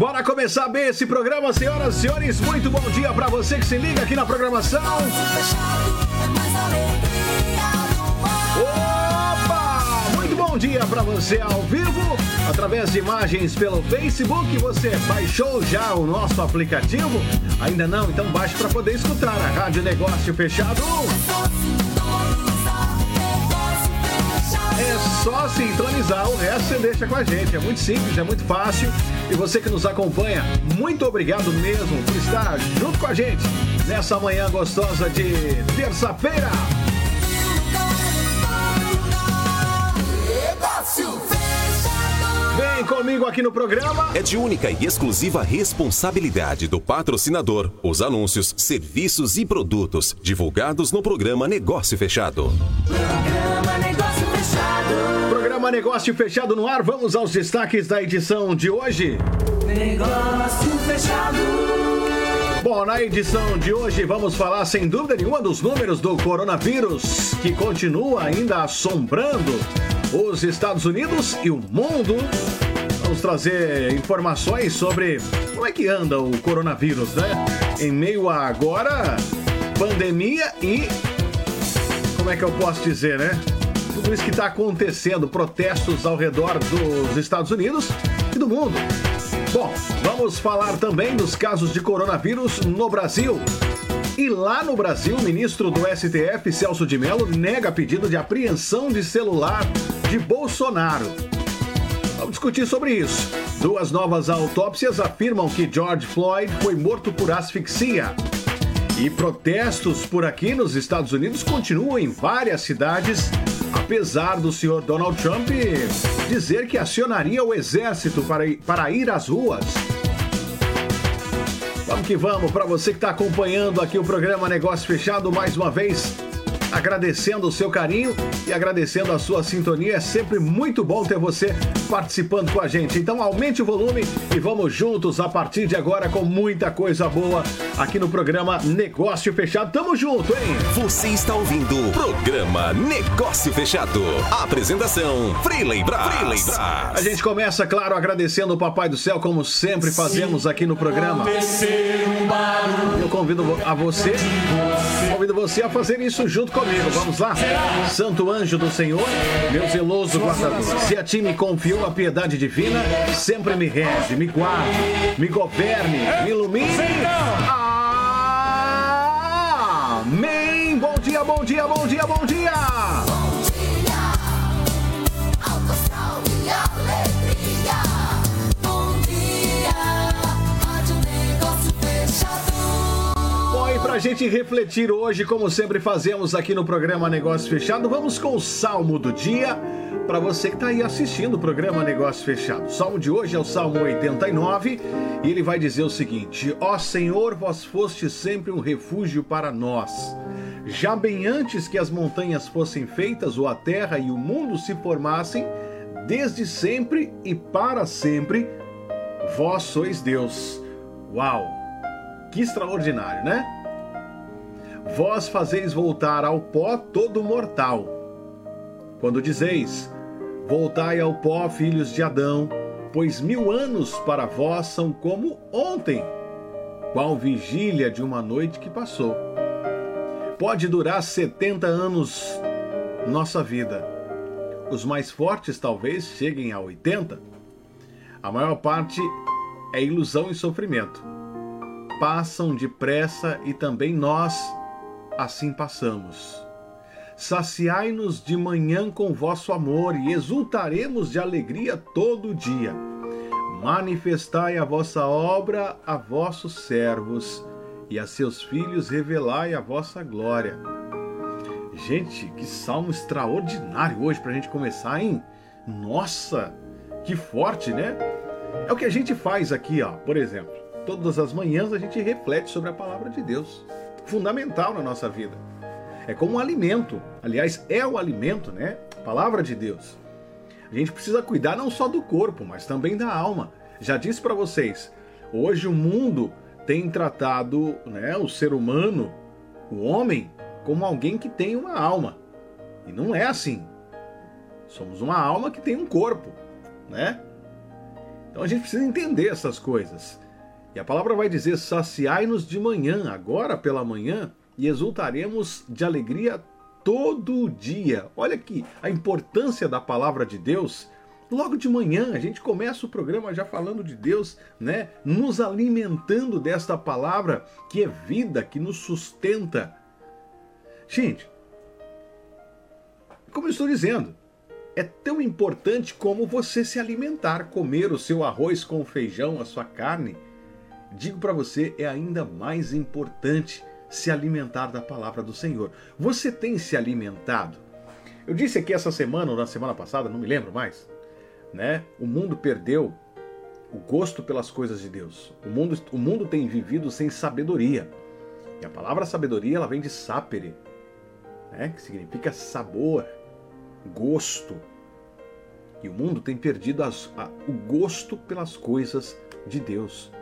Bora começar bem esse programa, senhoras e senhores. Muito bom dia para você que se liga aqui na programação. Opa! Muito bom dia para você ao vivo, através de imagens pelo Facebook. Você baixou já o nosso aplicativo? Ainda não? Então baixe para poder escutar a Rádio Negócio Fechado. Só sintonizar, o resto você deixa com a gente. É muito simples, é muito fácil. E você que nos acompanha, muito obrigado mesmo por estar junto com a gente nessa manhã gostosa de terça-feira. Vem comigo aqui no programa. É de única e exclusiva responsabilidade do patrocinador os anúncios, serviços e produtos divulgados no programa Negócio Fechado. Programa Negócio Fechado. Programa Negócio Fechado no ar. Vamos aos destaques da edição de hoje. Negócio Fechado. Bom, na edição de hoje vamos falar sem dúvida nenhuma dos números do coronavírus que continua ainda assombrando os Estados Unidos e o mundo. Vamos trazer informações sobre como é que anda o coronavírus, né? Em meio a agora pandemia e como é que eu posso dizer, né? Tudo isso que está acontecendo, protestos ao redor dos Estados Unidos e do mundo. Bom, vamos falar também dos casos de coronavírus no Brasil. E lá no Brasil, o ministro do STF, Celso de Mello, nega pedido de apreensão de celular de Bolsonaro. Vamos discutir sobre isso. Duas novas autópsias afirmam que George Floyd foi morto por asfixia. E protestos por aqui nos Estados Unidos continuam em várias cidades, apesar do senhor Donald Trump dizer que acionaria o exército para ir, para ir às ruas. Vamos que vamos, para você que está acompanhando aqui o programa Negócio Fechado, mais uma vez, agradecendo o seu carinho e agradecendo a sua sintonia. É sempre muito bom ter você participando com a gente. Então aumente o volume e vamos juntos a partir de agora com muita coisa boa aqui no programa Negócio Fechado. Tamo junto, hein? Você está ouvindo o programa Negócio Fechado. Apresentação Freeley Brás. A gente começa, claro, agradecendo o Papai do Céu, como sempre fazemos aqui no programa. Eu convido a você, convido você a fazer isso junto comigo. Vamos lá? Santo anjo do Senhor, meu zeloso guardador. Se a ti me confiou a piedade divina, sempre me reze, me guarde, me governe, me ilumine. Amém! Bom dia, bom dia, bom dia, bom dia! Bom, e pra gente refletir hoje, como sempre fazemos aqui no programa Negócio Fechado, vamos com o Salmo do Dia para você que está aí assistindo o programa Negócio Fechado. O salmo de hoje é o Salmo 89 e ele vai dizer o seguinte: Ó Senhor, vós foste sempre um refúgio para nós. Já bem antes que as montanhas fossem feitas, ou a terra e o mundo se formassem, desde sempre e para sempre, vós sois Deus. Uau! Que extraordinário, né? Vós fazeis voltar ao pó todo mortal. Quando dizeis, Voltai ao pó, filhos de Adão, pois mil anos para vós são como ontem, qual vigília de uma noite que passou. Pode durar 70 anos nossa vida. Os mais fortes talvez cheguem a 80. A maior parte é ilusão e sofrimento. Passam depressa e também nós assim passamos. Saciai-nos de manhã com vosso amor e exultaremos de alegria todo dia. Manifestai a vossa obra a vossos servos e a seus filhos revelai a vossa glória. Gente, que salmo extraordinário hoje para a gente começar, hein? Nossa, que forte, né? É o que a gente faz aqui, ó. Por exemplo, todas as manhãs a gente reflete sobre a palavra de Deus. Fundamental na nossa vida. É como um alimento. Aliás, é o alimento, né? Palavra de Deus. A gente precisa cuidar não só do corpo, mas também da alma. Já disse para vocês, hoje o mundo tem tratado né, o ser humano, o homem, como alguém que tem uma alma. E não é assim. Somos uma alma que tem um corpo, né? Então a gente precisa entender essas coisas. E a palavra vai dizer: saciai-nos de manhã, agora pela manhã, e exultaremos de alegria todo dia. Olha aqui a importância da palavra de Deus. Logo de manhã a gente começa o programa já falando de Deus, né? Nos alimentando desta palavra que é vida, que nos sustenta. Gente, como eu estou dizendo, é tão importante como você se alimentar, comer o seu arroz com feijão, a sua carne. Digo para você, é ainda mais importante se alimentar da palavra do Senhor. Você tem se alimentado? Eu disse aqui essa semana ou na semana passada, não me lembro mais, né? O mundo perdeu o gosto pelas coisas de Deus. O mundo, o mundo tem vivido sem sabedoria. E a palavra sabedoria ela vem de sapere, né? que significa sabor, gosto. E o mundo tem perdido as, a, o gosto pelas coisas de Deus.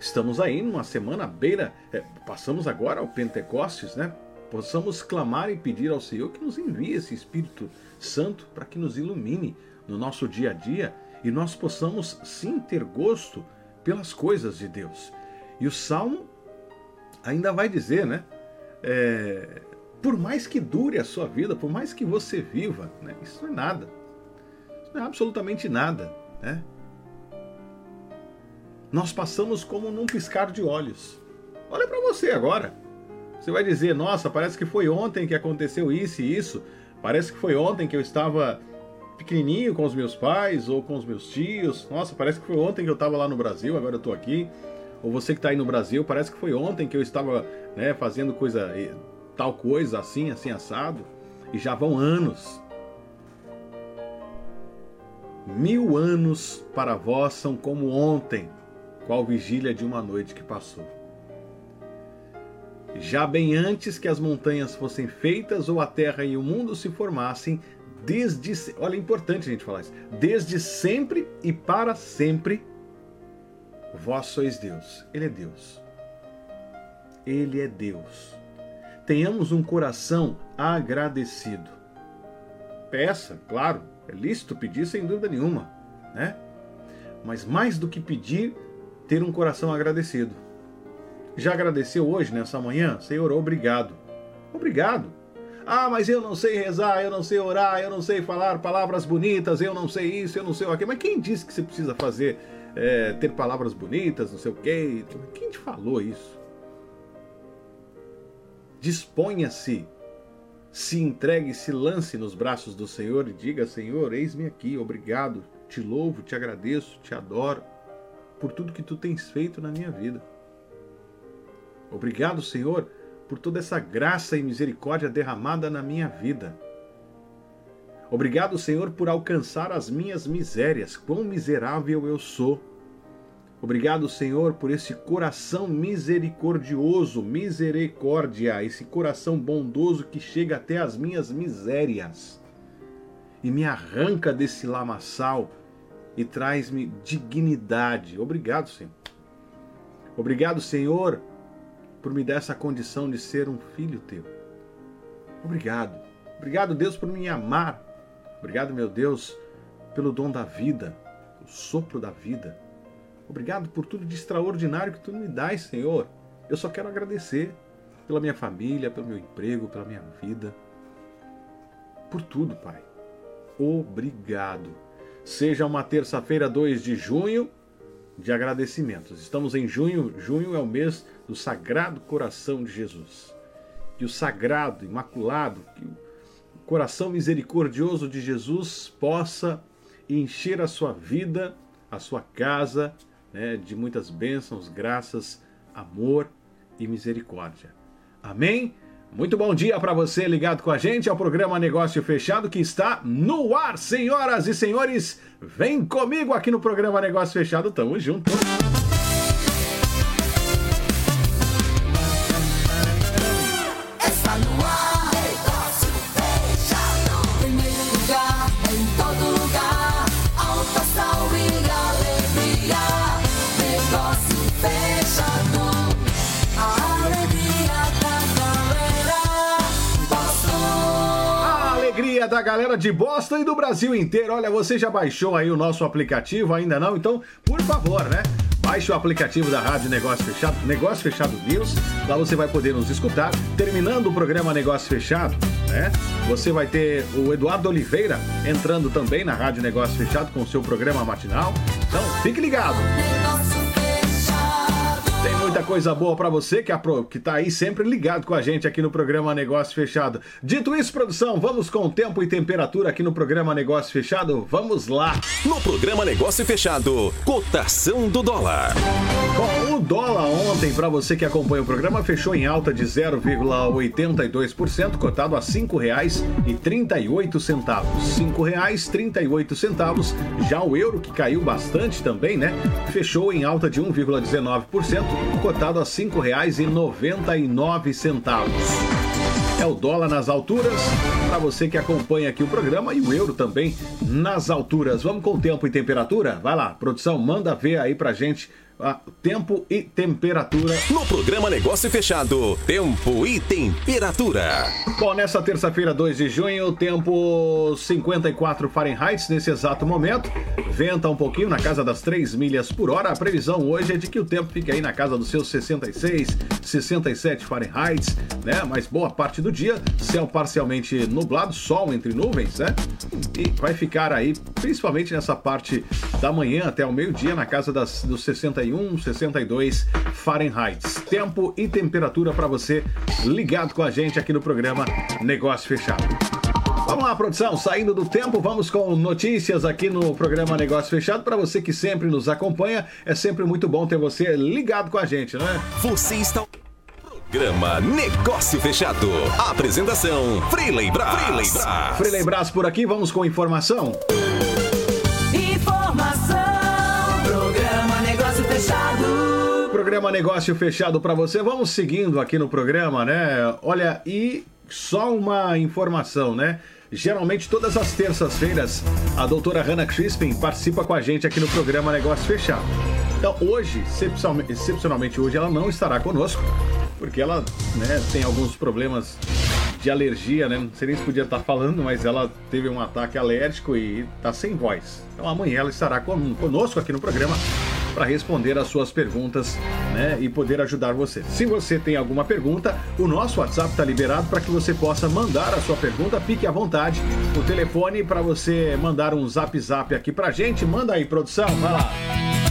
Estamos aí numa semana beira, é, passamos agora ao Pentecostes, né? Possamos clamar e pedir ao Senhor que nos envie esse Espírito Santo para que nos ilumine no nosso dia a dia e nós possamos sim ter gosto pelas coisas de Deus. E o Salmo ainda vai dizer, né? É, por mais que dure a sua vida, por mais que você viva, né? isso não é nada. Isso não é absolutamente nada, né? Nós passamos como num piscar de olhos. Olha para você agora. Você vai dizer: Nossa, parece que foi ontem que aconteceu isso e isso. Parece que foi ontem que eu estava pequenininho com os meus pais ou com os meus tios. Nossa, parece que foi ontem que eu estava lá no Brasil, agora eu estou aqui. Ou você que está aí no Brasil, parece que foi ontem que eu estava né, fazendo coisa, tal coisa, assim, assim, assado. E já vão anos. Mil anos para vós são como ontem qual vigília de uma noite que passou. Já bem antes que as montanhas fossem feitas ou a terra e o mundo se formassem, desde olha é importante a gente falar isso, desde sempre e para sempre vós sois Deus. Ele é Deus. Ele é Deus. Tenhamos um coração agradecido. Peça, claro, é lícito pedir sem dúvida nenhuma, né? Mas mais do que pedir, ter um coração agradecido. Já agradeceu hoje, nessa manhã? Senhor, obrigado. Obrigado. Ah, mas eu não sei rezar, eu não sei orar, eu não sei falar palavras bonitas, eu não sei isso, eu não sei o aquilo. Mas quem disse que você precisa fazer, é, ter palavras bonitas, não sei o quê? Quem te falou isso? Disponha-se, se entregue, se lance nos braços do Senhor e diga: Senhor, eis-me aqui, obrigado, te louvo, te agradeço, te adoro por tudo que tu tens feito na minha vida. Obrigado, Senhor, por toda essa graça e misericórdia derramada na minha vida. Obrigado, Senhor, por alcançar as minhas misérias. Quão miserável eu sou. Obrigado, Senhor, por esse coração misericordioso, misericórdia, esse coração bondoso que chega até as minhas misérias e me arranca desse lamaçal e traz-me dignidade. Obrigado, Senhor. Obrigado, Senhor, por me dar essa condição de ser um filho teu. Obrigado. Obrigado, Deus, por me amar. Obrigado, meu Deus, pelo dom da vida, o sopro da vida. Obrigado por tudo de extraordinário que tu me dás, Senhor. Eu só quero agradecer pela minha família, pelo meu emprego, pela minha vida. Por tudo, Pai. Obrigado. Seja uma terça-feira, 2 de junho, de agradecimentos. Estamos em junho, junho é o mês do Sagrado Coração de Jesus. Que o sagrado, imaculado, que o coração misericordioso de Jesus possa encher a sua vida, a sua casa, né, de muitas bênçãos, graças, amor e misericórdia. Amém? Muito bom dia para você ligado com a gente é ao programa Negócio Fechado que está no ar, senhoras e senhores. Vem comigo aqui no programa Negócio Fechado, tamo junto. Está no ar. Da galera de Boston e do Brasil inteiro. Olha, você já baixou aí o nosso aplicativo? Ainda não? Então, por favor, né? Baixe o aplicativo da Rádio Negócio Fechado, Negócio Fechado News. Lá você vai poder nos escutar. Terminando o programa Negócio Fechado, né? Você vai ter o Eduardo Oliveira entrando também na Rádio Negócio Fechado com o seu programa matinal. Então, fique ligado. Tem muita coisa boa para você que, apro que tá aí sempre ligado com a gente aqui no programa Negócio Fechado. Dito isso, produção, vamos com tempo e temperatura aqui no programa Negócio Fechado? Vamos lá! No programa Negócio Fechado, cotação do dólar. Bom, o dólar ontem, para você que acompanha o programa, fechou em alta de 0,82%, cotado a R$ 5,38. R$ 5,38. Já o euro, que caiu bastante também, né? Fechou em alta de 1,19%, cotado a R$ 5,99. É o dólar nas alturas, para você que acompanha aqui o programa, e o euro também nas alturas. Vamos com tempo e temperatura? Vai lá, produção, manda ver aí pra gente ah, tempo e temperatura. No programa Negócio Fechado, tempo e temperatura. Bom, nessa terça-feira, 2 de junho, tempo 54 Fahrenheit nesse exato momento. Venta um pouquinho na casa das 3 milhas por hora. A previsão hoje é de que o tempo fique aí na casa dos seus 66, 67 Fahrenheit, né? Mas boa parte do dia, céu parcialmente nublado, sol entre nuvens, né? E vai ficar aí, principalmente nessa parte da manhã até o meio-dia, na casa das, dos 61 61, 62 Fahrenheit. Tempo e temperatura para você ligado com a gente aqui no programa Negócio Fechado. Vamos lá, produção. Saindo do tempo, vamos com notícias aqui no programa Negócio Fechado. Para você que sempre nos acompanha, é sempre muito bom ter você ligado com a gente, né? Você está. Programa Negócio Fechado. Apresentação: Freeley Brás. Freeley Brás. Freeley Brás por aqui, vamos com informação. Programa Negócio Fechado para você. Vamos seguindo aqui no programa, né? Olha, e só uma informação, né? Geralmente, todas as terças-feiras, a doutora Hannah Crispin participa com a gente aqui no programa Negócio Fechado. Então, hoje, excepcionalmente hoje, ela não estará conosco, porque ela né, tem alguns problemas de alergia, né? Não sei nem se podia estar falando, mas ela teve um ataque alérgico e está sem voz. Então, amanhã ela estará conosco aqui no programa para responder as suas perguntas né, e poder ajudar você. Se você tem alguma pergunta, o nosso WhatsApp está liberado para que você possa mandar a sua pergunta. Fique à vontade. O telefone para você mandar um zap zap aqui para gente. Manda aí, produção. Vai lá.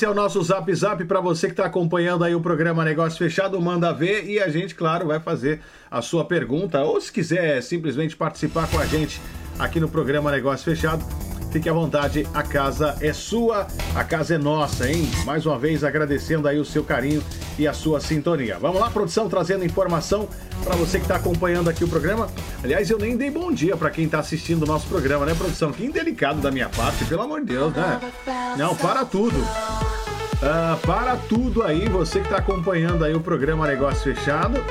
Esse é o nosso Zap Zap para você que está acompanhando aí o programa Negócio Fechado, manda ver e a gente, claro, vai fazer a sua pergunta. Ou se quiser simplesmente participar com a gente aqui no programa Negócio Fechado, Fique à vontade, a casa é sua, a casa é nossa, hein? Mais uma vez agradecendo aí o seu carinho e a sua sintonia. Vamos lá, produção, trazendo informação para você que está acompanhando aqui o programa. Aliás, eu nem dei bom dia para quem está assistindo o nosso programa, né, produção? Que indelicado da minha parte, pelo amor de Deus, né? Não, para tudo. Uh, para tudo aí, você que está acompanhando aí o programa Negócio Fechado.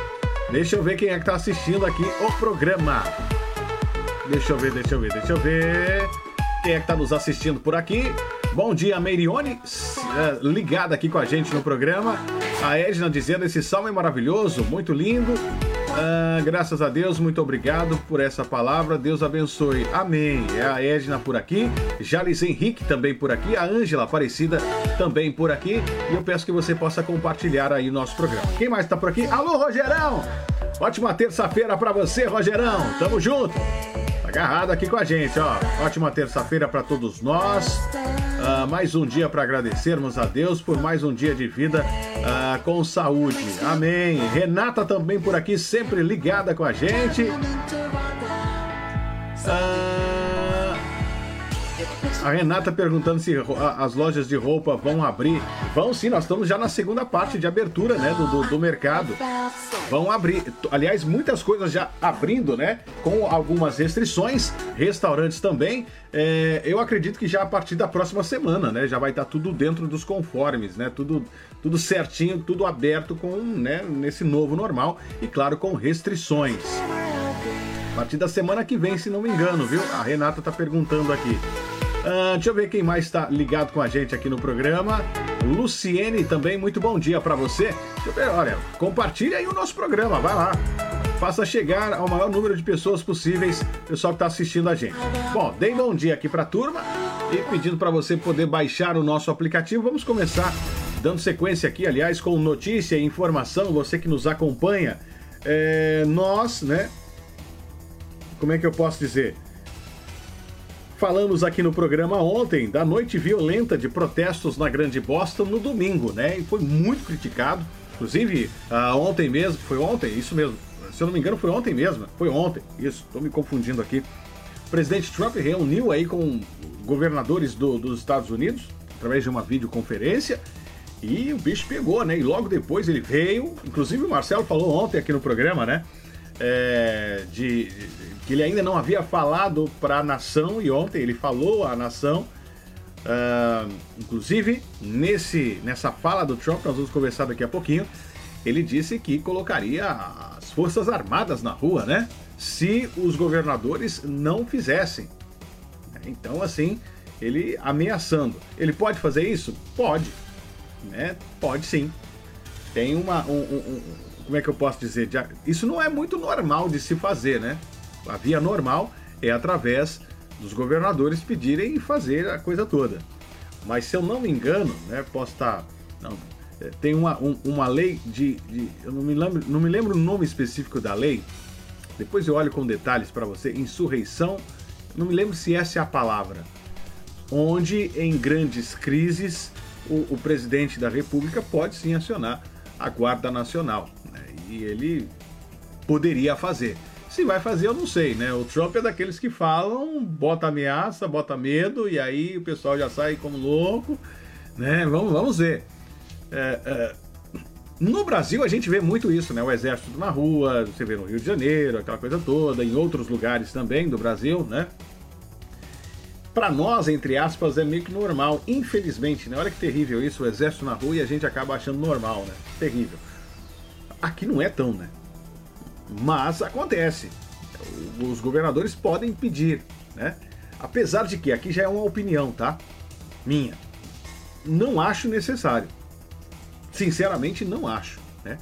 Deixa eu ver quem é que está assistindo aqui o programa. Deixa eu ver, deixa eu ver, deixa eu ver. Quem é que está nos assistindo por aqui? Bom dia, Meirione, eh, ligada aqui com a gente no programa. A Edna dizendo: esse salmo é maravilhoso, muito lindo. Ah, graças a Deus, muito obrigado por essa palavra. Deus abençoe. Amém. É a Edna por aqui, Jales Henrique também por aqui, a Ângela Aparecida também por aqui. E eu peço que você possa compartilhar aí o nosso programa. Quem mais está por aqui? Alô, Rogerão! Ótima terça-feira para você, Rogerão. Tamo junto agarrado aqui com a gente, ó. Ótima terça-feira para todos nós. Uh, mais um dia para agradecermos a Deus por mais um dia de vida uh, com saúde. Amém. Renata também por aqui, sempre ligada com a gente. Uh, A Renata perguntando se as lojas de roupa vão abrir. Vão sim, nós estamos já na segunda parte de abertura, né, do, do, do, mercado. Vão abrir. Aliás, muitas coisas já abrindo, né, com algumas restrições. Restaurantes também. É, eu acredito que já a partir da próxima semana, né, já vai estar tudo dentro dos conformes, né, tudo, tudo certinho, tudo aberto com, né, nesse novo normal e claro com restrições. A partir da semana que vem, se não me engano, viu? A Renata tá perguntando aqui. Uh, deixa eu ver quem mais está ligado com a gente aqui no programa. Luciene também, muito bom dia para você. Deixa eu ver, olha, compartilha aí o nosso programa, vai lá. Faça chegar ao maior número de pessoas possíveis, pessoal que está assistindo a gente. Bom, dei bom dia aqui para a turma e pedindo para você poder baixar o nosso aplicativo. Vamos começar dando sequência aqui, aliás, com notícia e informação. Você que nos acompanha, é, nós, né? Como é que eu posso dizer? Falamos aqui no programa ontem da noite violenta de protestos na Grande Boston no domingo, né? E foi muito criticado. Inclusive, uh, ontem mesmo, foi ontem, isso mesmo. Se eu não me engano, foi ontem mesmo. Foi ontem, isso, estou me confundindo aqui. O presidente Trump reuniu aí com governadores do, dos Estados Unidos, através de uma videoconferência, e o bicho pegou, né? E logo depois ele veio, inclusive o Marcelo falou ontem aqui no programa, né? É, de, de que ele ainda não havia falado para a nação e ontem ele falou à nação. Uh, inclusive, nesse, nessa fala do Trump, nós vamos conversar daqui a pouquinho, ele disse que colocaria as Forças Armadas na rua, né? Se os governadores não fizessem. Então, assim, ele ameaçando. Ele pode fazer isso? Pode. Né? Pode sim. Tem uma. Um, um, como é que eu posso dizer? Isso não é muito normal de se fazer, né? A via normal é através dos governadores pedirem e fazer a coisa toda. Mas se eu não me engano, né, posso estar. Não, é, tem uma, um, uma lei de, de, Eu não me, lembro, não me lembro o nome específico da lei. Depois eu olho com detalhes para você. Insurreição. Não me lembro se essa é a palavra. Onde em grandes crises o, o presidente da República pode sim acionar a Guarda Nacional. Né, e ele poderia fazer. Se vai fazer, eu não sei, né? O Trump é daqueles que falam, bota ameaça, bota medo, e aí o pessoal já sai como louco, né? Vamos, vamos ver. É, é... No Brasil a gente vê muito isso, né? O exército na rua, você vê no Rio de Janeiro, aquela coisa toda, em outros lugares também do Brasil, né? Para nós, entre aspas, é meio que normal. Infelizmente, né? Olha que terrível isso, o exército na rua e a gente acaba achando normal, né? Terrível. Aqui não é tão, né? Mas acontece. Os governadores podem pedir, né? Apesar de que aqui já é uma opinião, tá? Minha. Não acho necessário. Sinceramente, não acho, né?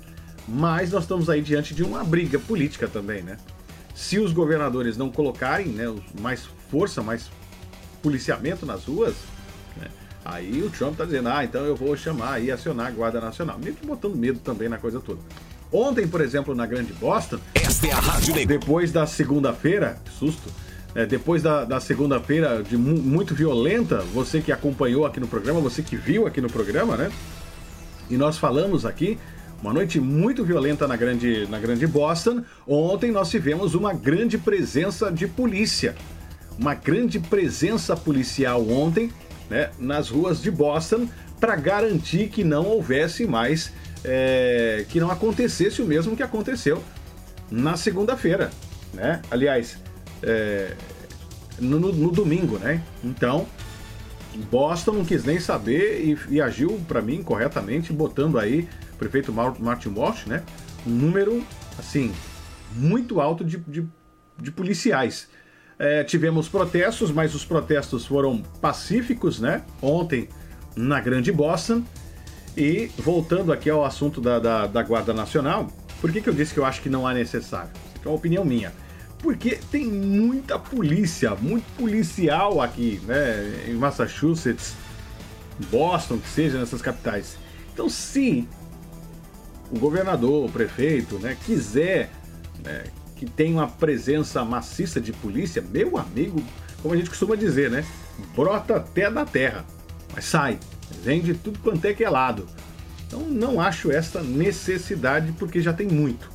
Mas nós estamos aí diante de uma briga política também, né? Se os governadores não colocarem né, mais força, mais policiamento nas ruas, né, aí o Trump está dizendo, ah, então eu vou chamar e acionar a Guarda Nacional. Meio que botando medo também na coisa toda. Ontem, por exemplo, na Grande Boston. Esta é a Rádio Depois da segunda-feira, susto. É, depois da, da segunda-feira de mu muito violenta, você que acompanhou aqui no programa, você que viu aqui no programa, né? E nós falamos aqui, uma noite muito violenta na grande, na grande Boston. Ontem nós tivemos uma grande presença de polícia. Uma grande presença policial ontem, né, nas ruas de Boston, para garantir que não houvesse mais é, que não acontecesse o mesmo que aconteceu na segunda-feira, né? Aliás, é, no, no, domingo, né? Então, Boston não quis nem saber e, e agiu para mim corretamente, botando aí o prefeito Martin Walsh, né? Um número assim muito alto de, de, de policiais. É, tivemos protestos, mas os protestos foram pacíficos, né? Ontem na Grande Boston. E voltando aqui ao assunto da, da, da Guarda Nacional, por que, que eu disse que eu acho que não há necessário? Isso é uma opinião minha. Porque tem muita polícia, muito policial aqui, né? Em Massachusetts, Boston, que seja, nessas capitais. Então, se o governador, o prefeito, né, quiser né, que tenha uma presença maciça de polícia, meu amigo, como a gente costuma dizer, né? Brota até da terra, mas sai. Vem de tudo quanto é que é lado. Então não acho essa necessidade porque já tem muito.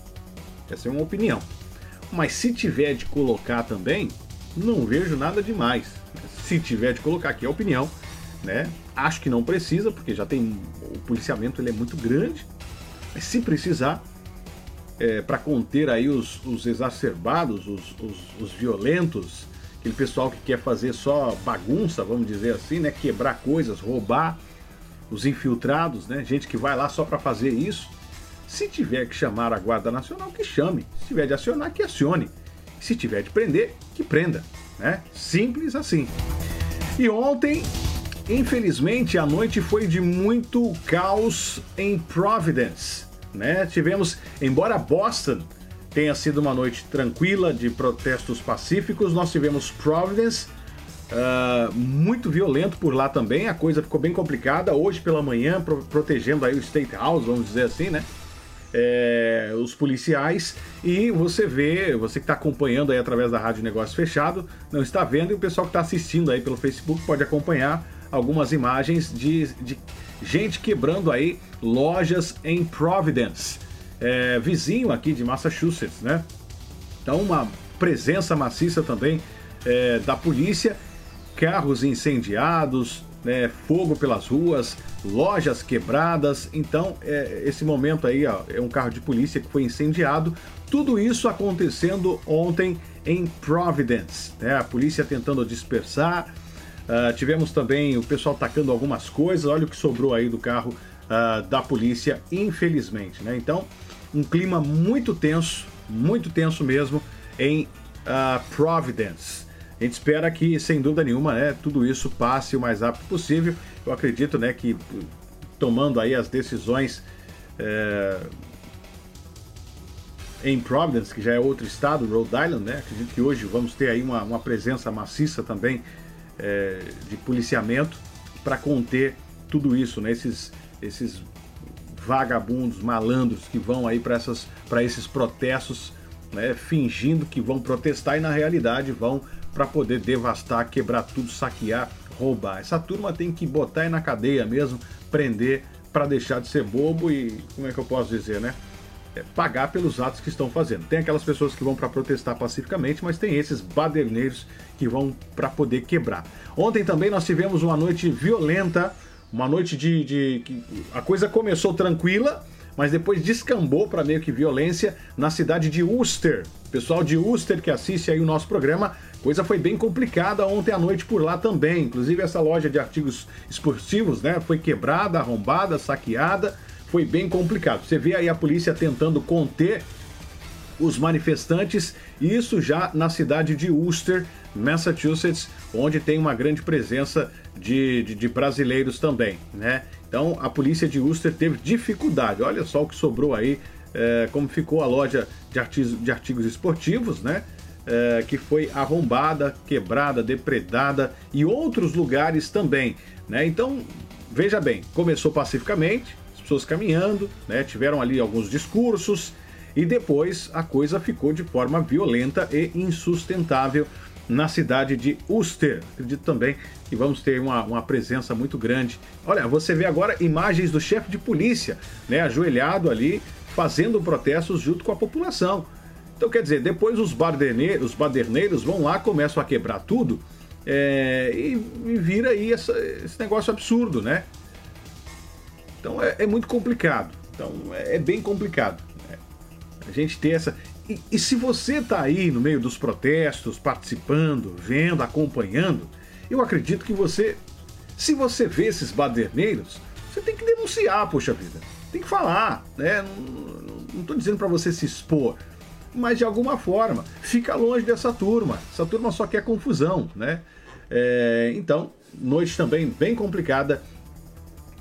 Essa é uma opinião. Mas se tiver de colocar também, não vejo nada demais. Se tiver de colocar aqui a opinião, né? Acho que não precisa, porque já tem o policiamento ele é muito grande. Mas se precisar, é, para conter aí os, os exacerbados, os, os, os, violentos, aquele pessoal que quer fazer só bagunça, vamos dizer assim, né? Quebrar coisas, roubar, os infiltrados, né? Gente que vai lá só para fazer isso. Se tiver que chamar a Guarda Nacional, que chame. Se tiver de acionar, que acione. Se tiver de prender, que prenda. Né? Simples assim. E ontem, infelizmente, a noite foi de muito caos em Providence. Né? Tivemos, embora Boston tenha sido uma noite tranquila de protestos pacíficos, nós tivemos Providence uh, muito violento por lá também. A coisa ficou bem complicada hoje pela manhã, pro protegendo aí o State House, vamos dizer assim, né? é, os policiais e você vê, você que está acompanhando aí através da Rádio Negócio Fechado, não está vendo e o pessoal que está assistindo aí pelo Facebook pode acompanhar algumas imagens de, de gente quebrando aí lojas em Providence, é, vizinho aqui de Massachusetts, né? Então uma presença maciça também é, da polícia, carros incendiados, né, fogo pelas ruas, lojas quebradas. Então, é, esse momento aí ó, é um carro de polícia que foi incendiado. Tudo isso acontecendo ontem em Providence. Né? A polícia tentando dispersar. Uh, tivemos também o pessoal tacando algumas coisas. Olha o que sobrou aí do carro uh, da polícia, infelizmente. Né? Então, um clima muito tenso, muito tenso mesmo em uh, Providence. A gente espera que, sem dúvida nenhuma, né, tudo isso passe o mais rápido possível. Eu acredito né, que tomando aí as decisões é, em Providence, que já é outro estado, Rhode Island, né? Acredito que hoje vamos ter aí uma, uma presença maciça também é, de policiamento para conter tudo isso, né? Esses, esses vagabundos, malandros que vão aí para esses protestos, né? Fingindo que vão protestar e na realidade vão para poder devastar, quebrar tudo, saquear, roubar. Essa turma tem que botar na cadeia mesmo, prender para deixar de ser bobo e, como é que eu posso dizer, né? É, pagar pelos atos que estão fazendo. Tem aquelas pessoas que vão para protestar pacificamente, mas tem esses baderneiros que vão para poder quebrar. Ontem também nós tivemos uma noite violenta, uma noite de, de, a coisa começou tranquila, mas depois descambou para meio que violência na cidade de Worcester. Pessoal de Worcester que assiste aí o nosso programa Coisa foi bem complicada ontem à noite por lá também. Inclusive essa loja de artigos esportivos, né, foi quebrada, arrombada, saqueada. Foi bem complicado. Você vê aí a polícia tentando conter os manifestantes, isso já na cidade de Worcester, Massachusetts, onde tem uma grande presença de, de, de, brasileiros também, né? Então a polícia de Worcester teve dificuldade. Olha só o que sobrou aí, é, como ficou a loja de artigos, de artigos esportivos, né? é, que foi arrombada, quebrada, depredada e outros lugares também. Né? Então, veja bem, começou pacificamente, pessoas caminhando, né? tiveram ali alguns discursos e depois a coisa ficou de forma violenta e insustentável na cidade de Uster. Acredito também que vamos ter uma, uma presença muito grande. Olha, você vê agora imagens do chefe de polícia, né, ajoelhado ali, fazendo protestos junto com a população. Então, quer dizer, depois os baderneiros, os baderneiros vão lá, começam a quebrar tudo é, e, e, vira aí essa, esse negócio absurdo, né? Então é, é muito complicado. Então é, é bem complicado. Né? A gente ter essa. E, e se você está aí no meio dos protestos, participando, vendo, acompanhando, eu acredito que você, se você vê esses baderneiros, você tem que denunciar, poxa vida. Tem que falar, né? Não estou dizendo para você se expor, mas de alguma forma fica longe dessa turma. Essa turma só quer confusão, né? É, então, noite também bem complicada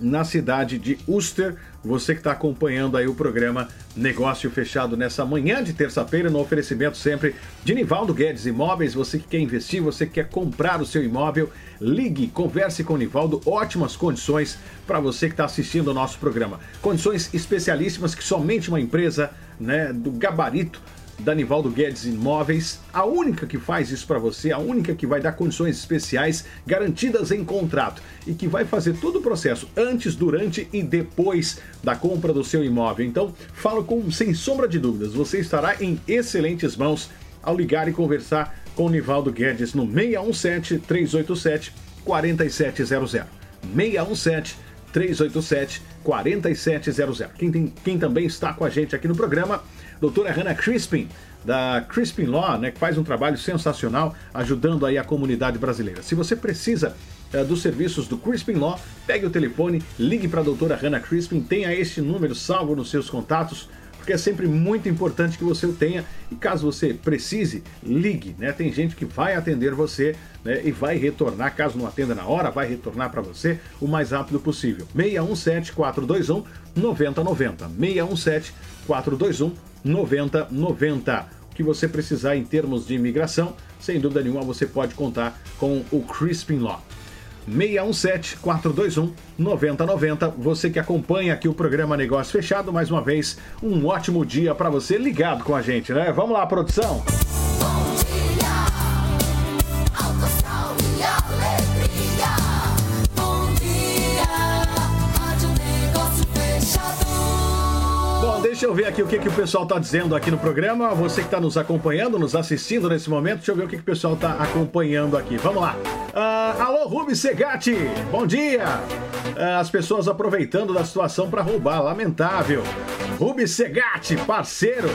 na cidade de Uster. Você que está acompanhando aí o programa Negócio Fechado nessa manhã de terça-feira, no oferecimento sempre de Nivaldo Guedes Imóveis. Você que quer investir, você que quer comprar o seu imóvel, ligue, converse com o Nivaldo. Ótimas condições para você que está assistindo o nosso programa. Condições especialíssimas que somente uma empresa né, do gabarito Danivaldo Guedes Imóveis, a única que faz isso para você, a única que vai dar condições especiais garantidas em contrato e que vai fazer todo o processo antes, durante e depois da compra do seu imóvel. Então, falo com sem sombra de dúvidas, você estará em excelentes mãos ao ligar e conversar com Nivaldo Guedes no 617 387 4700. 617 387 4700. Quem, tem, quem também está com a gente aqui no programa, doutora Hannah Crispin, da Crispin Law, né, que faz um trabalho sensacional ajudando aí a comunidade brasileira. Se você precisa é, dos serviços do Crispin Law, pegue o telefone, ligue para a doutora Hannah Crispin, tenha este número salvo nos seus contatos, porque é sempre muito importante que você o tenha e caso você precise, ligue, né? Tem gente que vai atender você né? e vai retornar, caso não atenda na hora, vai retornar para você o mais rápido possível. 617 421 9090. 617 421 9090. O que você precisar em termos de imigração, sem dúvida nenhuma você pode contar com o Crispin Law. 617 421 9090. Você que acompanha aqui o programa Negócio Fechado, mais uma vez, um ótimo dia para você ligado com a gente, né? Vamos lá, produção. Deixa eu ver aqui o que, que o pessoal está dizendo aqui no programa. Você que está nos acompanhando, nos assistindo nesse momento, deixa eu ver o que, que o pessoal está acompanhando aqui. Vamos lá. Uh, alô, Rubi Segatti, bom dia. Uh, as pessoas aproveitando da situação para roubar, lamentável. Rubi Segatti, parceiro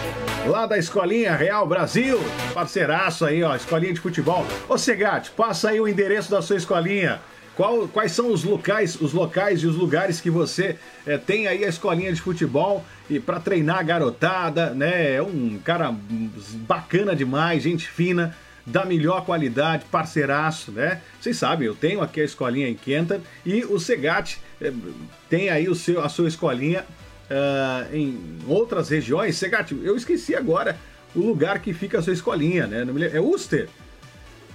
lá da Escolinha Real Brasil, parceiraço aí, ó, escolinha de futebol. Ô Segatti, passa aí o endereço da sua escolinha. Qual, quais são os locais, os locais e os lugares que você é, tem aí a escolinha de futebol e para treinar a garotada, né? É um cara bacana demais, gente fina, da melhor qualidade, parceiraço, né? Vocês sabem, eu tenho aqui a escolinha em Kenton e o Segate é, tem aí o seu, a sua escolinha uh, em outras regiões. Segate, eu esqueci agora o lugar que fica a sua escolinha, né? É Uster.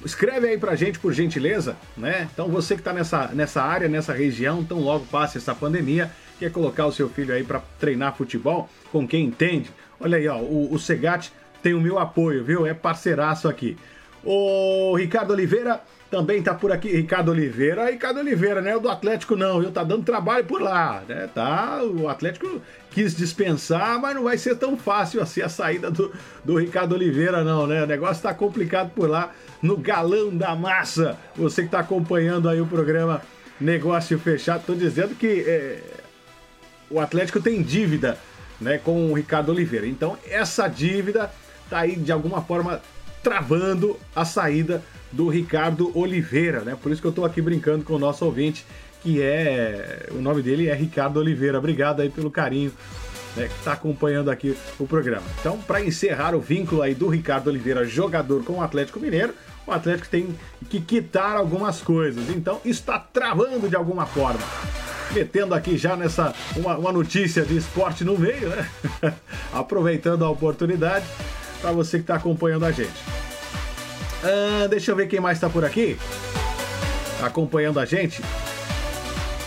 Escreve aí pra gente, por gentileza, né? Então você que tá nessa, nessa área, nessa região, tão logo passe essa pandemia, quer colocar o seu filho aí para treinar futebol com quem entende. Olha aí, ó, o, o Segate tem o meu apoio, viu? É parceiraço aqui. O Ricardo Oliveira também tá por aqui. Ricardo Oliveira, Ricardo Oliveira, né? O do Atlético não, viu? Tá dando trabalho por lá, né? Tá, o Atlético quis dispensar, mas não vai ser tão fácil assim a saída do, do Ricardo Oliveira, não, né? O negócio tá complicado por lá, no galão da massa. Você que tá acompanhando aí o programa Negócio Fechado, tô dizendo que é, o Atlético tem dívida, né, com o Ricardo Oliveira. Então, essa dívida tá aí de alguma forma travando a saída do Ricardo Oliveira, né? Por isso que eu estou aqui brincando com o nosso ouvinte, que é. O nome dele é Ricardo Oliveira. Obrigado aí pelo carinho. Né, que está acompanhando aqui o programa. Então, para encerrar o vínculo aí do Ricardo Oliveira, jogador com o Atlético Mineiro, o Atlético tem que quitar algumas coisas. Então, está travando de alguma forma. Metendo aqui já nessa uma, uma notícia de esporte no meio, né? Aproveitando a oportunidade para você que está acompanhando a gente. Ah, deixa eu ver quem mais está por aqui. Acompanhando a gente.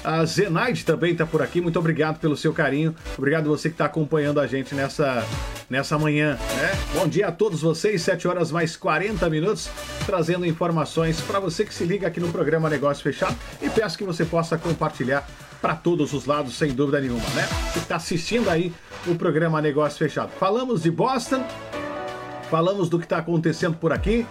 A Zenaide também está por aqui. Muito obrigado pelo seu carinho. Obrigado você que está acompanhando a gente nessa, nessa manhã. Né? Bom dia a todos vocês. 7 horas mais 40 minutos. Trazendo informações para você que se liga aqui no programa Negócio Fechado. E peço que você possa compartilhar para todos os lados, sem dúvida nenhuma. Né? Você está assistindo aí o programa Negócio Fechado. Falamos de Boston. Falamos do que está acontecendo por aqui.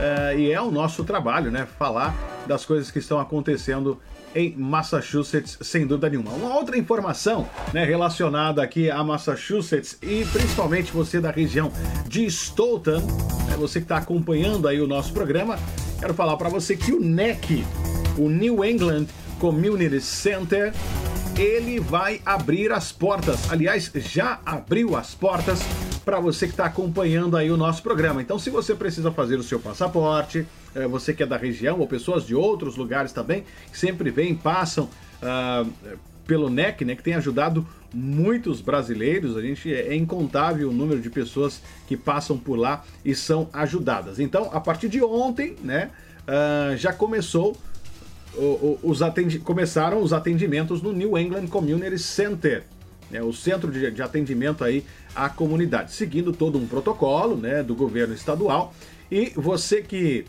Uh, e é o nosso trabalho, né? Falar das coisas que estão acontecendo em Massachusetts, sem dúvida nenhuma. Uma outra informação né, relacionada aqui a Massachusetts e principalmente você da região de Stoughton, né, você que está acompanhando aí o nosso programa, quero falar para você que o NEC, o New England Community Center, ele vai abrir as portas. Aliás, já abriu as portas para você que está acompanhando aí o nosso programa. Então, se você precisa fazer o seu passaporte, é, você que é da região ou pessoas de outros lugares também, que sempre vêm, passam uh, pelo NEC, né, que tem ajudado muitos brasileiros, a gente é incontável o número de pessoas que passam por lá e são ajudadas. Então, a partir de ontem, né, uh, já começou os atendi começaram os atendimentos no New England Community Center, né, o centro de, de atendimento aí à comunidade, seguindo todo um protocolo né, do governo estadual. E você que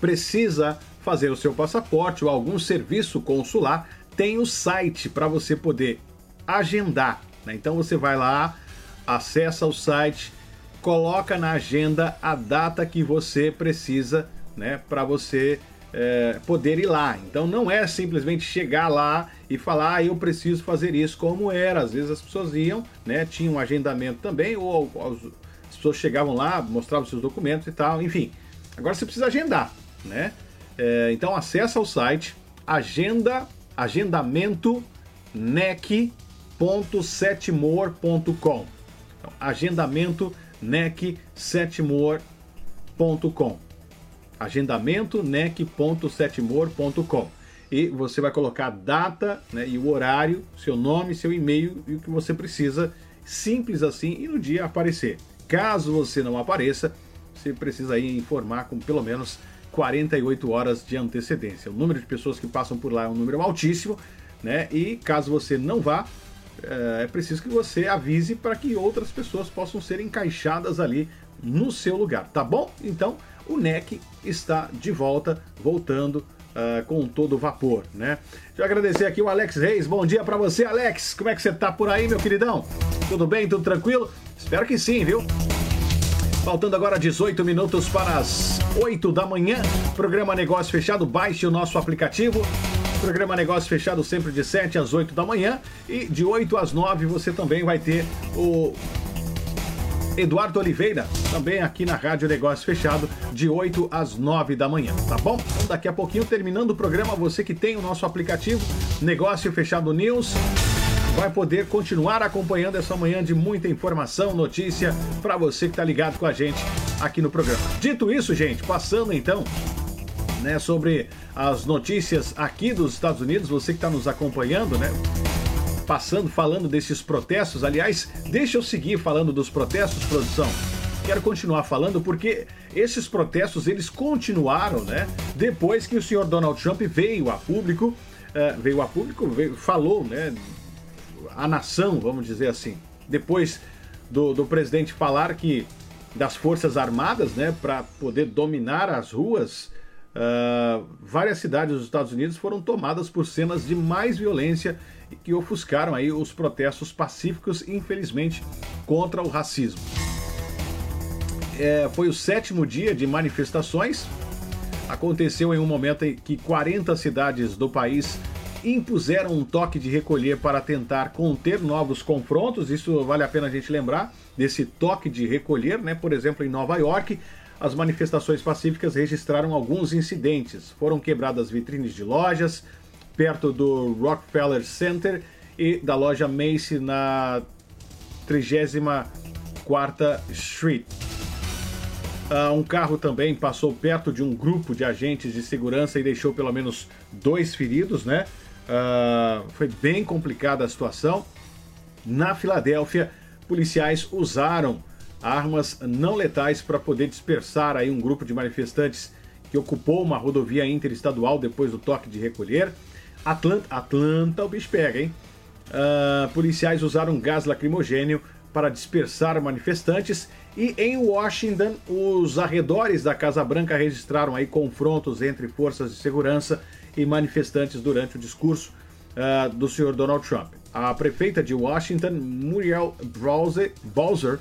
precisa fazer o seu passaporte ou algum serviço consular, tem o site para você poder agendar. Né? Então você vai lá, acessa o site, coloca na agenda a data que você precisa, né, para você é, poder ir lá. Então não é simplesmente chegar lá e falar, ah, eu preciso fazer isso, como era. Às vezes as pessoas iam, né, tinham um agendamento também, ou, as pessoas chegavam lá, mostravam seus documentos e tal, enfim. Agora você precisa agendar, né? É, então acessa o site agenda agendamento nec.setmore.com então, agendamento nec.setmore.com agendamento nec.setmore.com e você vai colocar a data né, e o horário, seu nome, seu e-mail e o que você precisa, simples assim, e no dia aparecer. Caso você não apareça, você precisa aí informar com pelo menos 48 horas de antecedência. O número de pessoas que passam por lá é um número altíssimo, né? E caso você não vá, eh, é preciso que você avise para que outras pessoas possam ser encaixadas ali no seu lugar, tá bom? Então, o NEC está de volta, voltando uh, com todo vapor, né? Deixa eu agradecer aqui o Alex Reis. Bom dia para você, Alex. Como é que você tá por aí, meu queridão? Tudo bem? Tudo tranquilo? Espero que sim, viu? Faltando agora 18 minutos para as 8 da manhã. Programa Negócio Fechado, baixe o nosso aplicativo. Programa Negócio Fechado sempre de 7 às 8 da manhã. E de 8 às 9 você também vai ter o Eduardo Oliveira, também aqui na Rádio Negócio Fechado, de 8 às 9 da manhã, tá bom? Então daqui a pouquinho, terminando o programa, você que tem o nosso aplicativo Negócio Fechado News, vai poder continuar acompanhando essa manhã de muita informação, notícia para você que está ligado com a gente aqui no programa. Dito isso, gente, passando então né, sobre as notícias aqui dos Estados Unidos, você que está nos acompanhando, né? Passando, falando desses protestos. Aliás, deixa eu seguir falando dos protestos, produção. Quero continuar falando porque esses protestos eles continuaram, né? Depois que o senhor Donald Trump veio a público, uh, veio a público, veio, falou, né? a nação, vamos dizer assim. Depois do, do presidente falar que das Forças Armadas, né, para poder dominar as ruas, uh, várias cidades dos Estados Unidos foram tomadas por cenas de mais violência que ofuscaram aí os protestos pacíficos, infelizmente, contra o racismo. É, foi o sétimo dia de manifestações. Aconteceu em um momento em que 40 cidades do país impuseram um toque de recolher para tentar conter novos confrontos. Isso vale a pena a gente lembrar desse toque de recolher, né? Por exemplo, em Nova York, as manifestações pacíficas registraram alguns incidentes. Foram quebradas vitrines de lojas perto do Rockefeller Center e da loja Macy na 34 Street. Uh, um carro também passou perto de um grupo de agentes de segurança e deixou pelo menos dois feridos, né? Uh, foi bem complicada a situação. Na Filadélfia, policiais usaram armas não letais para poder dispersar aí um grupo de manifestantes que ocupou uma rodovia interestadual depois do toque de recolher. Atlanta, Atlanta o bicho pega, hein? Uh, policiais usaram gás lacrimogênio para dispersar manifestantes e em Washington os arredores da Casa Branca registraram aí confrontos entre forças de segurança e manifestantes durante o discurso uh, do senhor Donald Trump. A prefeita de Washington, Muriel Bowser,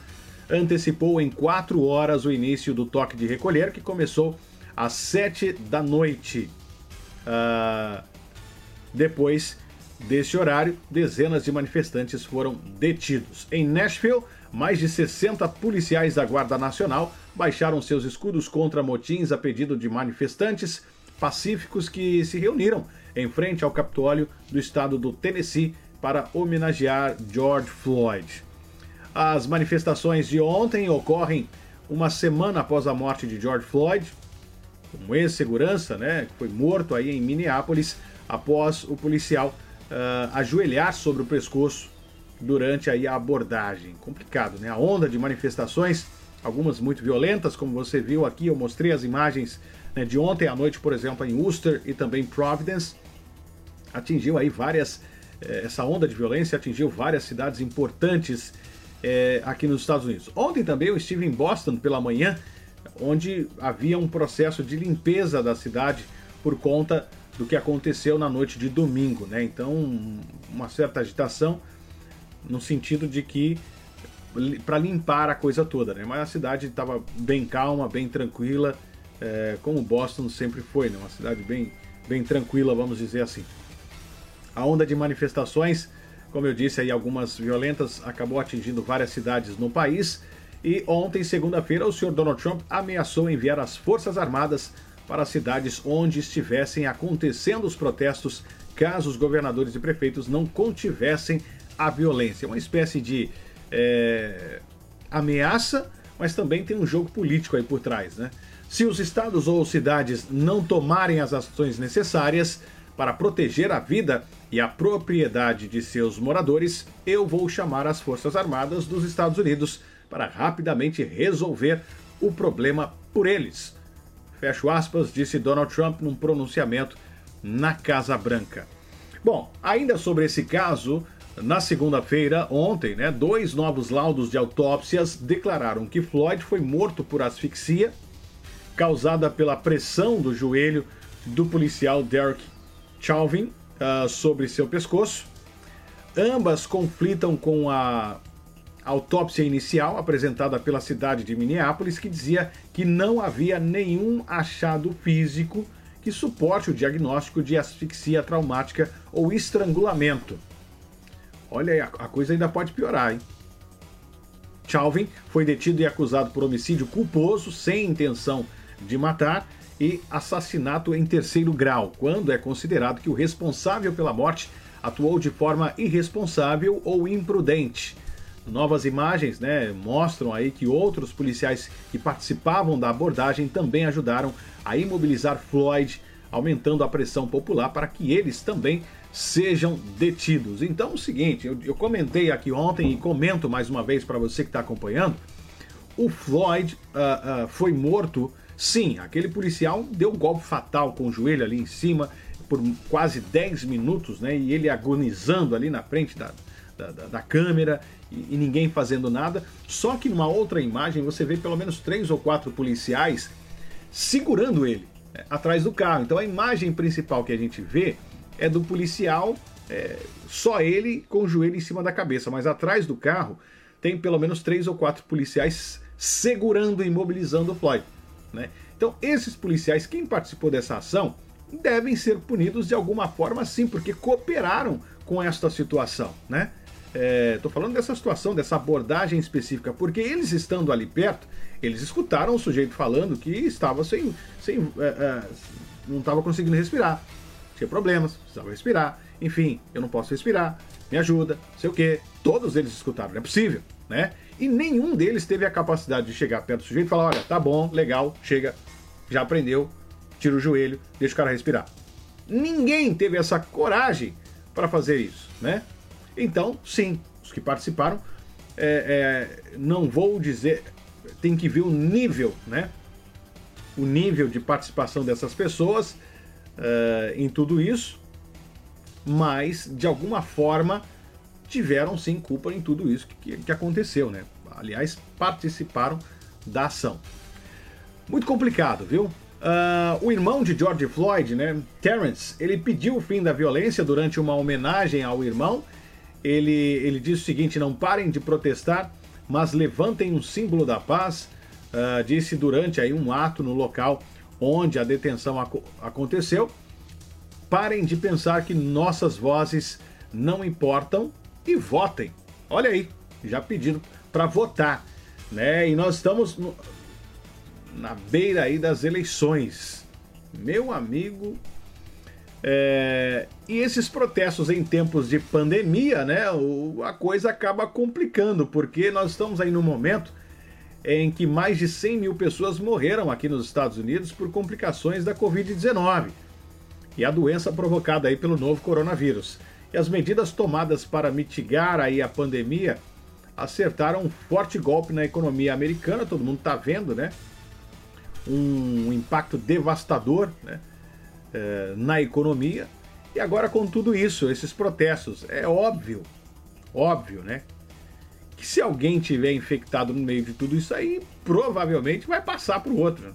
antecipou em quatro horas o início do toque de recolher, que começou às sete da noite. Uh, depois desse horário, dezenas de manifestantes foram detidos. Em Nashville, mais de 60 policiais da Guarda Nacional baixaram seus escudos contra motins a pedido de manifestantes pacíficos que se reuniram em frente ao Capitólio do estado do Tennessee para homenagear George Floyd. As manifestações de ontem ocorrem uma semana após a morte de George Floyd, um ex-segurança, né, que foi morto aí em Minneapolis após o policial uh, ajoelhar sobre o pescoço durante aí a abordagem. Complicado, né? A onda de manifestações, algumas muito violentas, como você viu aqui, eu mostrei as imagens né, de ontem à noite, por exemplo, em Worcester e também Providence, atingiu aí várias. Eh, essa onda de violência atingiu várias cidades importantes eh, aqui nos Estados Unidos. Ontem também eu estive em Boston pela manhã, onde havia um processo de limpeza da cidade por conta do que aconteceu na noite de domingo, né? Então, uma certa agitação no sentido de que para limpar a coisa toda, né? Mas a cidade estava bem calma, bem tranquila, é, como Boston sempre foi, né? Uma cidade bem, bem tranquila, vamos dizer assim. A onda de manifestações, como eu disse aí, algumas violentas, acabou atingindo várias cidades no país. E ontem, segunda-feira, o senhor Donald Trump ameaçou enviar as Forças Armadas para as cidades onde estivessem acontecendo os protestos, caso os governadores e prefeitos não contivessem a violência. Uma espécie de é, ameaça, mas também tem um jogo político aí por trás, né? Se os estados ou cidades não tomarem as ações necessárias para proteger a vida e a propriedade de seus moradores, eu vou chamar as Forças Armadas dos Estados Unidos para rapidamente resolver o problema por eles. Fecho aspas, disse Donald Trump num pronunciamento na Casa Branca. Bom, ainda sobre esse caso, na segunda-feira, ontem, né, dois novos laudos de autópsias declararam que Floyd foi morto por asfixia causada pela pressão do joelho do policial Derek Chauvin uh, sobre seu pescoço. Ambas conflitam com a autópsia inicial apresentada pela cidade de Minneapolis, que dizia que não havia nenhum achado físico que suporte o diagnóstico de asfixia traumática ou estrangulamento. Olha aí, a coisa ainda pode piorar, hein? Chauvin foi detido e acusado por homicídio culposo, sem intenção de matar, e assassinato em terceiro grau, quando é considerado que o responsável pela morte atuou de forma irresponsável ou imprudente. Novas imagens né, mostram aí que outros policiais que participavam da abordagem também ajudaram a imobilizar Floyd, aumentando a pressão popular para que eles também sejam detidos. Então, é o seguinte, eu, eu comentei aqui ontem e comento mais uma vez para você que está acompanhando: o Floyd uh, uh, foi morto. Sim, aquele policial deu um golpe fatal com o joelho ali em cima por quase 10 minutos, né? E ele agonizando ali na frente da, da, da, da câmera e, e, ninguém fazendo nada. Só que numa outra imagem você vê pelo menos três ou quatro policiais segurando ele né, atrás do carro. Então a imagem principal que a gente vê é do policial, é, só ele com o joelho em cima da cabeça, mas atrás do carro tem pelo menos três ou quatro policiais segurando e imobilizando o Floyd. Né? Então, esses policiais, quem participou dessa ação, devem ser punidos de alguma forma sim, porque cooperaram com esta situação. Né? Estou é, falando dessa situação, dessa abordagem específica, porque eles estando ali perto, eles escutaram o sujeito falando que estava sem, sem é, é, não estava conseguindo respirar tinha problemas, precisava respirar, enfim, eu não posso respirar, me ajuda, sei o quê. Todos eles escutaram, não é possível, né? E nenhum deles teve a capacidade de chegar perto do sujeito e falar: olha, tá bom, legal, chega, já aprendeu, tira o joelho, deixa o cara respirar. Ninguém teve essa coragem para fazer isso, né? Então, sim, os que participaram, é, é, não vou dizer, tem que ver o nível, né? O nível de participação dessas pessoas uh, em tudo isso, mas de alguma forma tiveram sim culpa em tudo isso que, que aconteceu, né? Aliás, participaram da ação. Muito complicado, viu? Uh, o irmão de George Floyd, né, Terrence, ele pediu o fim da violência durante uma homenagem ao irmão. Ele, ele disse o seguinte: não parem de protestar, mas levantem um símbolo da paz. Uh, disse durante aí um ato no local onde a detenção ac aconteceu, parem de pensar que nossas vozes não importam e votem. Olha aí, já pediram para votar, né? E nós estamos no, na beira aí das eleições. Meu amigo, é, e esses protestos em tempos de pandemia, né? O, a coisa acaba complicando, porque nós estamos aí no momento em que mais de 100 mil pessoas morreram aqui nos Estados Unidos por complicações da Covid-19 e a doença provocada aí pelo novo coronavírus. E as medidas tomadas para mitigar aí a pandemia acertaram um forte golpe na economia americana, todo mundo está vendo, né? Um impacto devastador né? É, na economia. E agora com tudo isso, esses protestos, é óbvio, óbvio, né? que se alguém tiver infectado no meio de tudo isso aí, provavelmente vai passar para o outro.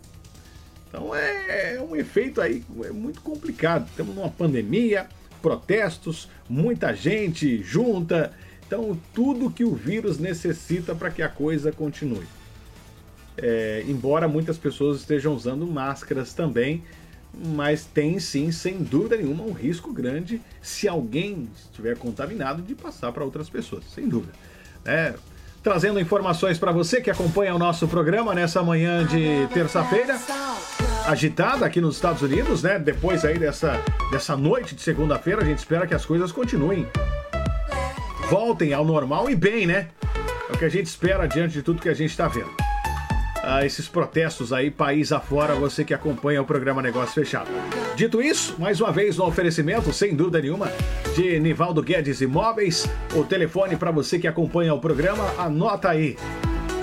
Então é, é um efeito aí é muito complicado. Estamos numa pandemia, protestos, muita gente junta, Então, tudo que o vírus necessita para que a coisa continue. É, embora muitas pessoas estejam usando máscaras também, mas tem sim, sem dúvida nenhuma, um risco grande se alguém estiver contaminado de passar para outras pessoas, sem dúvida. É, trazendo informações para você que acompanha o nosso programa nessa manhã de terça-feira, agitada aqui nos Estados Unidos, né? Depois aí dessa, dessa noite de segunda-feira, a gente espera que as coisas continuem, voltem ao normal e bem, né? É o que a gente espera diante de tudo que a gente está vendo a esses protestos aí, país afora, você que acompanha o programa Negócio Fechado. Dito isso, mais uma vez no oferecimento, sem dúvida nenhuma, de Nivaldo Guedes Imóveis, o telefone para você que acompanha o programa, anota aí.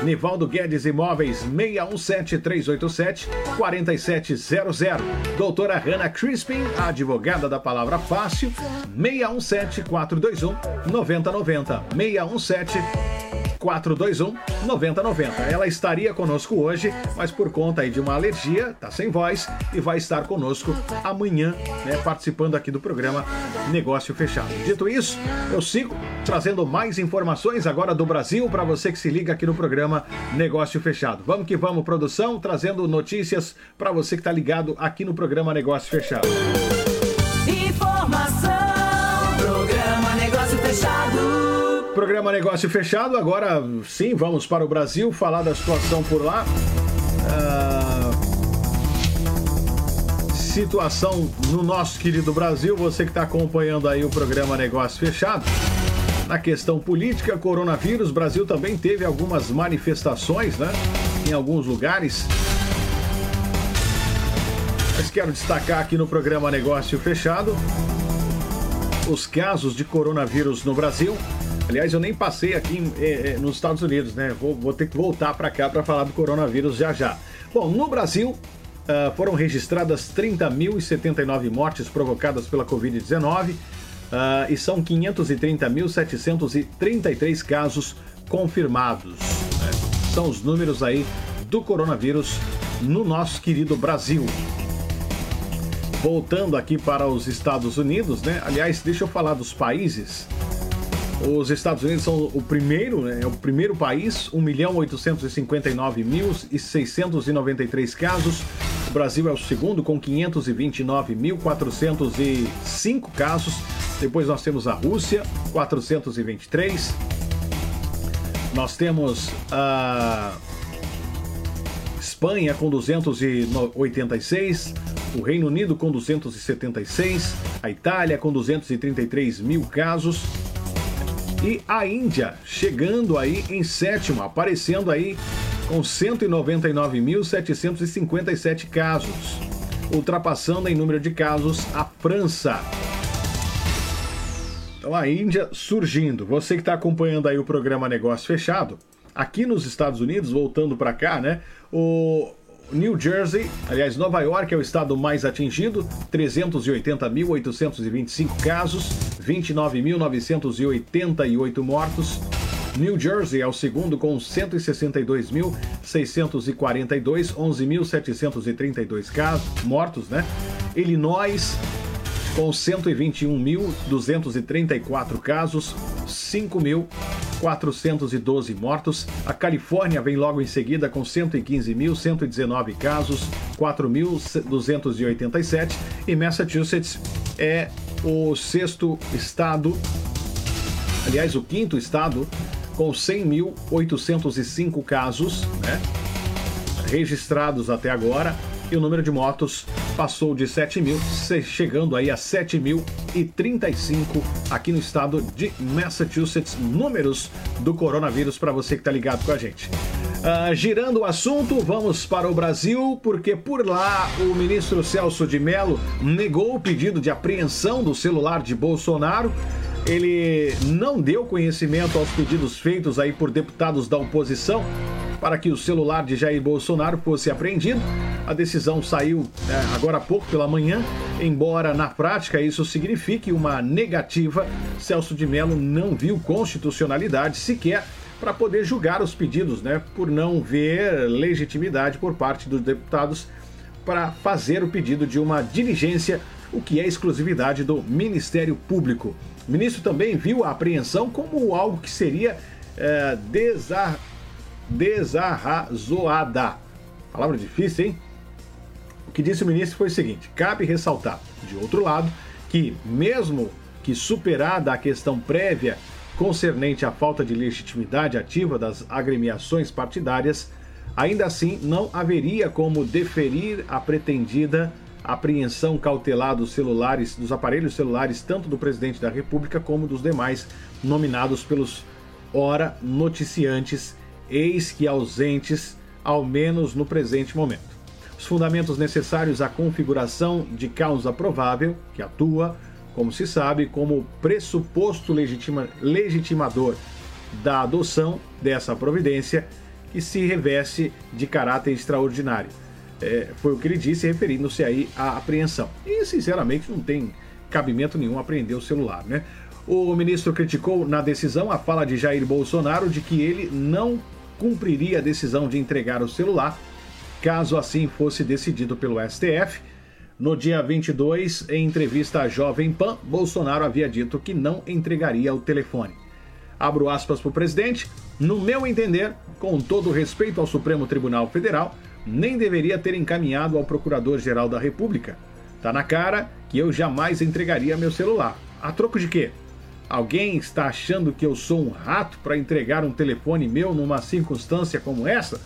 Nivaldo Guedes Imóveis 617-387-4700. Doutora Hanna Crispin, advogada da palavra fácil, 617-421-9090. 617 421 9090. Ela estaria conosco hoje, mas por conta aí de uma alergia, tá sem voz e vai estar conosco amanhã, né, participando aqui do programa Negócio Fechado. Dito isso, eu sigo trazendo mais informações agora do Brasil para você que se liga aqui no programa Negócio Fechado. Vamos que vamos, produção, trazendo notícias para você que está ligado aqui no programa Negócio Fechado. Programa Negócio Fechado. Agora sim, vamos para o Brasil falar da situação por lá. Ah, situação no nosso querido Brasil. Você que está acompanhando aí o programa Negócio Fechado. Na questão política, coronavírus, Brasil também teve algumas manifestações, né? Em alguns lugares. Mas quero destacar aqui no programa Negócio Fechado os casos de coronavírus no Brasil. Aliás, eu nem passei aqui eh, eh, nos Estados Unidos, né? Vou, vou ter que voltar para cá para falar do coronavírus já já. Bom, no Brasil uh, foram registradas 30.079 mortes provocadas pela Covid-19 uh, e são 530.733 casos confirmados. Né? São os números aí do coronavírus no nosso querido Brasil. Voltando aqui para os Estados Unidos, né? Aliás, deixa eu falar dos países. Os Estados Unidos são o primeiro, né, é o primeiro país, 1.859.693 casos. O Brasil é o segundo, com 529.405 casos. Depois nós temos a Rússia, 423. Nós temos a Espanha com 286, o Reino Unido com 276, a Itália com 233 mil casos, e a Índia chegando aí em sétimo, aparecendo aí com 199.757 casos, ultrapassando em número de casos a França. Então a Índia surgindo. Você que está acompanhando aí o programa Negócio Fechado, aqui nos Estados Unidos, voltando para cá, né? O New Jersey, aliás, Nova York é o estado mais atingido, 380.825 casos, 29.988 mortos. New Jersey é o segundo com 162.642, 11.732 casos mortos, né? Illinois com 121.234 casos, 5.412 mortos. A Califórnia vem logo em seguida com 115.119 casos, 4.287. E Massachusetts é o sexto estado, aliás, o quinto estado, com 100.805 casos, né? Registrados até agora e o número de motos passou de 7 mil, chegando aí a 7.035 aqui no estado de Massachusetts. Números do coronavírus para você que está ligado com a gente. Uh, girando o assunto, vamos para o Brasil, porque por lá o ministro Celso de Mello negou o pedido de apreensão do celular de Bolsonaro. Ele não deu conhecimento aos pedidos feitos aí por deputados da oposição para que o celular de Jair Bolsonaro fosse apreendido. A decisão saiu é, agora há pouco pela manhã, embora na prática isso signifique uma negativa. Celso de Mello não viu constitucionalidade sequer para poder julgar os pedidos, né, por não ver legitimidade por parte dos deputados para fazer o pedido de uma diligência o que é exclusividade do Ministério Público. O ministro também viu a apreensão como algo que seria é, desarrazoada. Palavra difícil, hein? O que disse o ministro foi o seguinte: cabe ressaltar, de outro lado, que, mesmo que superada a questão prévia concernente à falta de legitimidade ativa das agremiações partidárias, ainda assim não haveria como deferir a pretendida apreensão cautelar dos celulares, dos aparelhos celulares, tanto do presidente da República como dos demais nominados pelos ora noticiantes, eis que ausentes, ao menos no presente momento. Os fundamentos necessários à configuração de causa provável, que atua, como se sabe, como pressuposto legitima, legitimador da adoção dessa providência, que se reveste de caráter extraordinário. É, foi o que ele disse, referindo-se aí à apreensão. E, sinceramente, não tem cabimento nenhum apreender o celular, né? O ministro criticou na decisão a fala de Jair Bolsonaro de que ele não cumpriria a decisão de entregar o celular caso assim fosse decidido pelo STF. No dia 22, em entrevista à Jovem Pan, Bolsonaro havia dito que não entregaria o telefone. Abro aspas para o presidente. No meu entender, com todo respeito ao Supremo Tribunal Federal, nem deveria ter encaminhado ao Procurador-Geral da República. Tá na cara que eu jamais entregaria meu celular. A troco de quê? Alguém está achando que eu sou um rato para entregar um telefone meu numa circunstância como essa?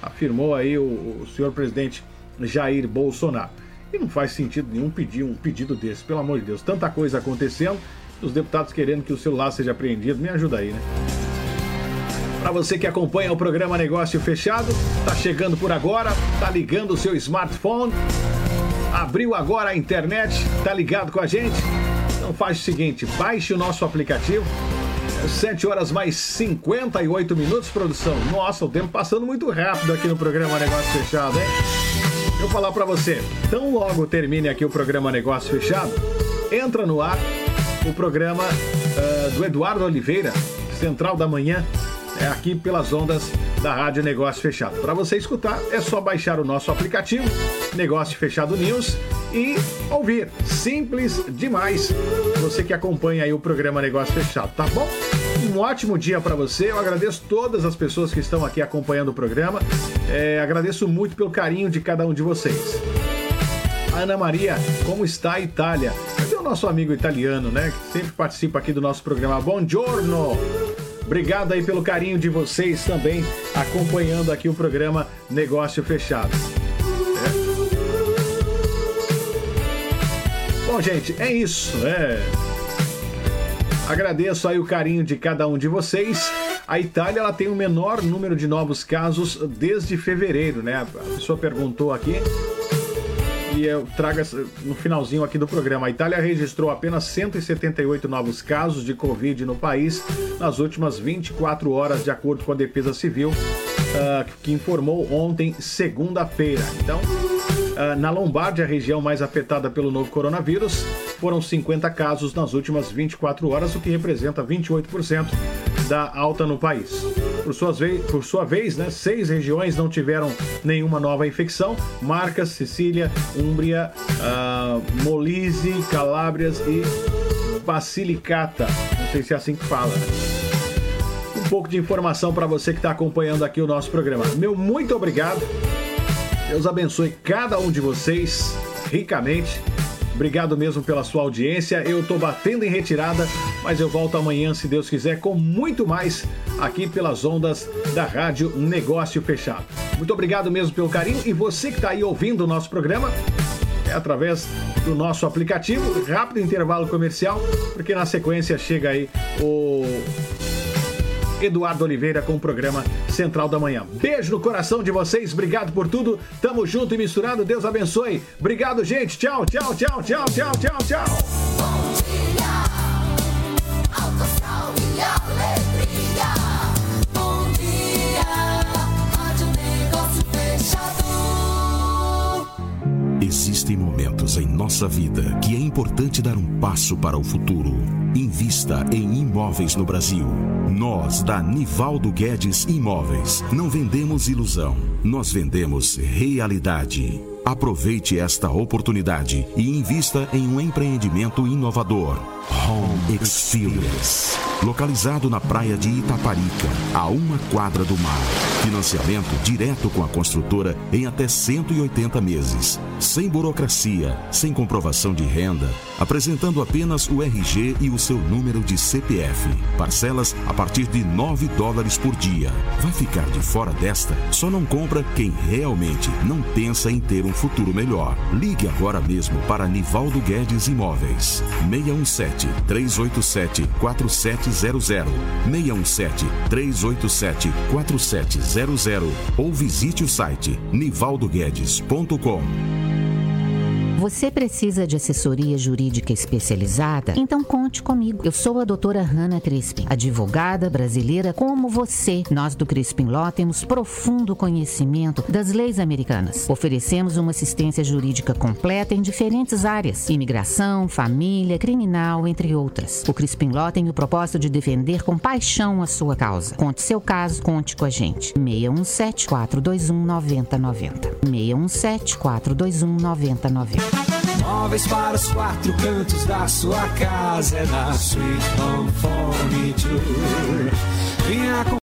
Afirmou aí o, o senhor presidente Jair Bolsonaro. E não faz sentido nenhum pedir um pedido desse, pelo amor de Deus. Tanta coisa acontecendo, os deputados querendo que o celular seja apreendido. Me ajuda aí, né? Para você que acompanha o programa Negócio Fechado, tá chegando por agora, tá ligando o seu smartphone, abriu agora a internet, tá ligado com a gente? Então faz o seguinte, baixe o nosso aplicativo. 7 horas mais 58 minutos, produção. Nossa, o tempo passando muito rápido aqui no programa Negócio Fechado, hein? Eu vou falar para você, tão logo termine aqui o programa Negócio Fechado, entra no ar o programa uh, do Eduardo Oliveira, Central da Manhã, é aqui pelas ondas da Rádio Negócio Fechado. Para você escutar, é só baixar o nosso aplicativo Negócio Fechado News e ouvir. Simples demais. Você que acompanha aí o programa Negócio Fechado, tá bom? Um ótimo dia para você. Eu agradeço todas as pessoas que estão aqui acompanhando o programa. É, agradeço muito pelo carinho de cada um de vocês. Ana Maria, como está a Itália? Cadê o nosso amigo italiano, né? Que sempre participa aqui do nosso programa. Buongiorno! Obrigado aí pelo carinho de vocês também acompanhando aqui o programa Negócio Fechado. Bom, gente, é isso. É. Agradeço aí o carinho de cada um de vocês. A Itália ela tem o menor número de novos casos desde fevereiro, né? A pessoa perguntou aqui e eu trago no finalzinho aqui do programa. A Itália registrou apenas 178 novos casos de Covid no país nas últimas 24 horas, de acordo com a Defesa Civil, uh, que informou ontem, segunda-feira. Então, ah, na Lombardia, a região mais afetada pelo novo coronavírus, foram 50 casos nas últimas 24 horas, o que representa 28% da alta no país. Por, vez, por sua vez, né, seis regiões não tiveram nenhuma nova infecção: Marcas, Sicília, Úmbria, uh, Molise, Calábrias e Basilicata. Não sei se é assim que fala. Um pouco de informação para você que está acompanhando aqui o nosso programa. Meu muito obrigado. Deus abençoe cada um de vocês ricamente. Obrigado mesmo pela sua audiência. Eu estou batendo em retirada, mas eu volto amanhã, se Deus quiser, com muito mais aqui pelas ondas da Rádio Negócio Fechado. Muito obrigado mesmo pelo carinho e você que está aí ouvindo o nosso programa é através do nosso aplicativo. Rápido intervalo comercial, porque na sequência chega aí o Eduardo Oliveira com o programa Central da Manhã. Beijo no coração de vocês, obrigado por tudo. Tamo junto e misturado. Deus abençoe. Obrigado, gente. Tchau, tchau, tchau, tchau, tchau, tchau, tchau. Existem momentos em nossa vida que é importante dar um passo para o futuro. Invista em imóveis no Brasil. Nós, da Nivaldo Guedes Imóveis, não vendemos ilusão, nós vendemos realidade. Aproveite esta oportunidade e invista em um empreendimento inovador. Home Experience. Localizado na praia de Itaparica, a uma quadra do mar. Financiamento direto com a construtora em até 180 meses. Sem burocracia, sem comprovação de renda, apresentando apenas o RG e o seu número de CPF. Parcelas a partir de 9 dólares por dia. Vai ficar de fora desta? Só não compra quem realmente não pensa em ter um futuro melhor. Ligue agora mesmo para Nivaldo Guedes Imóveis. 617 387 4700 617 387 4700 ou visite o site nivaldoguedes.com. Você precisa de assessoria jurídica especializada? Então conte comigo. Eu sou a doutora Hanna Crispin, advogada brasileira como você. Nós do Crispin Law temos profundo conhecimento das leis americanas. Oferecemos uma assistência jurídica completa em diferentes áreas: imigração, família, criminal, entre outras. O Crispin Law tem o propósito de defender com paixão a sua causa. Conte seu caso, conte com a gente. 617 421 9090. 617 421 9090. Móveis para os quatro cantos da sua casa é na Sweet Home Furniture. Com